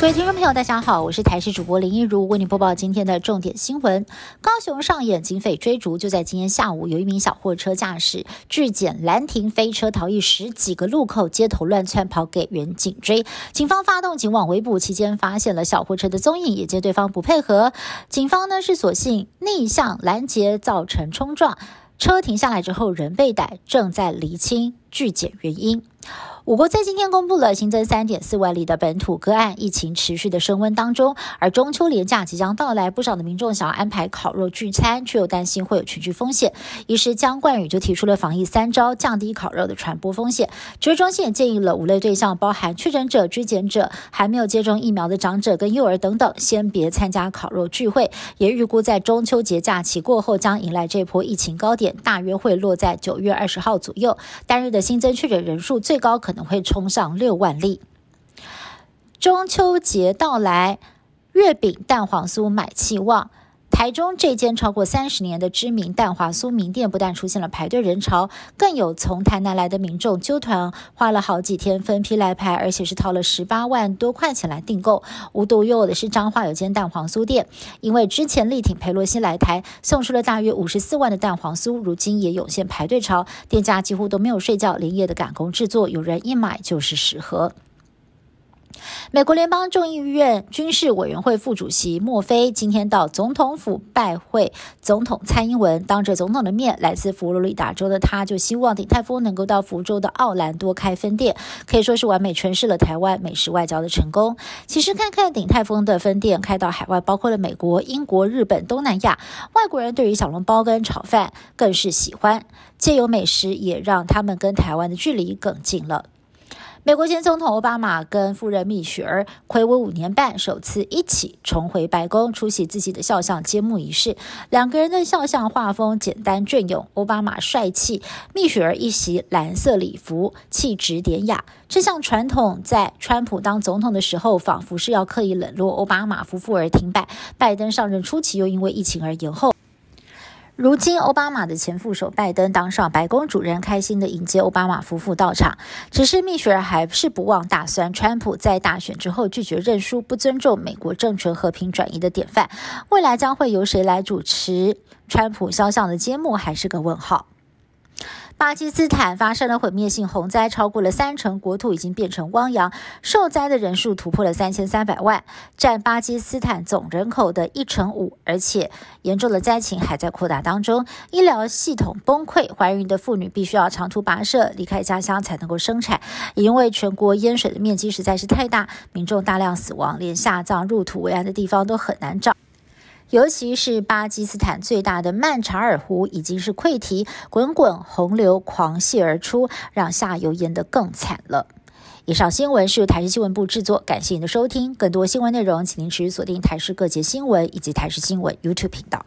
各位听众朋友，大家好，我是台视主播林一如，为您播报今天的重点新闻。高雄上演警匪追逐，就在今天下午，有一名小货车驾驶拒检拦停飞车逃逸十几个路口，街头乱窜跑给人警追。警方发动警网围捕期间，发现了小货车的踪影，也见对方不配合，警方呢是索性逆向拦截，造成冲撞。车停下来之后，人被逮，正在厘清拒检原因。我国在今天公布了新增三点四万例的本土个案，疫情持续的升温当中。而中秋连假即将到来，不少的民众想要安排烤肉聚餐，却又担心会有群聚风险。于是江冠宇就提出了防疫三招，降低烤肉的传播风险。指挥中心也建议了五类对象，包含确诊者、居检者、还没有接种疫苗的长者跟幼儿等等，先别参加烤肉聚会。也预估在中秋节假期过后，将迎来这波疫情高点，大约会落在九月二十号左右。单日的新增确诊人数最高可能。会冲上六万例。中秋节到来，月饼、蛋黄酥买气旺。台中这间超过三十年的知名蛋黄酥名店，不但出现了排队人潮，更有从台南来的民众揪团，花了好几天分批来排，而且是掏了十八万多块钱来订购。无独有偶的是，彰化有间蛋黄酥店，因为之前力挺佩洛西来台，送出了大约五十四万的蛋黄酥，如今也涌现排队潮，店家几乎都没有睡觉，连夜的赶工制作，有人一买就是十盒。美国联邦众议院军事委员会副主席莫菲今天到总统府拜会总统蔡英文，当着总统的面，来自佛罗里达州的他就希望鼎泰丰能够到福州的奥兰多开分店，可以说是完美诠释了台湾美食外交的成功。其实看看鼎泰丰的分店开到海外，包括了美国、英国、日本、东南亚，外国人对于小笼包跟炒饭更是喜欢，借由美食也让他们跟台湾的距离更近了。美国前总统奥巴马跟夫人蜜雪儿暌违五年半，首次一起重回白宫出席自己的肖像揭幕仪式。两个人的肖像画风简单隽永，奥巴马帅气，蜜雪儿一袭蓝色礼服，气质典雅。这项传统在川普当总统的时候，仿佛是要刻意冷落奥巴马夫妇而停摆。拜登上任初期又因为疫情而延后。如今，奥巴马的前副手拜登当上白宫主任，开心的迎接奥巴马夫妇到场。只是蜜雪儿还是不忘打算，川普在大选之后拒绝认输，不尊重美国政权和平转移的典范。未来将会由谁来主持川普肖像的揭幕，还是个问号。巴基斯坦发生了毁灭性洪灾，超过了三成国土已经变成汪洋，受灾的人数突破了三千三百万，占巴基斯坦总人口的一成五，而且严重的灾情还在扩大当中，医疗系统崩溃，怀孕的妇女必须要长途跋涉离开家乡才能够生产，因为全国淹水的面积实在是太大，民众大量死亡，连下葬入土为安的地方都很难找。尤其是巴基斯坦最大的曼查尔湖已经是溃堤，滚滚洪流狂泻而出，让下游淹得更惨了。以上新闻是由台视新闻部制作，感谢您的收听。更多新闻内容，请您持续锁定台视各节新闻以及台视新闻 YouTube 频道。